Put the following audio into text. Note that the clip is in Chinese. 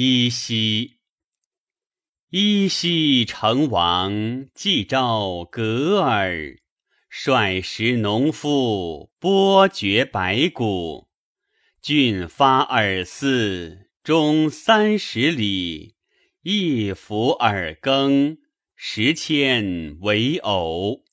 依稀，依稀成王，既召格尔，率十农夫剥掘白骨，郡发尔寺，中三十里，一服尔耕，十千为偶。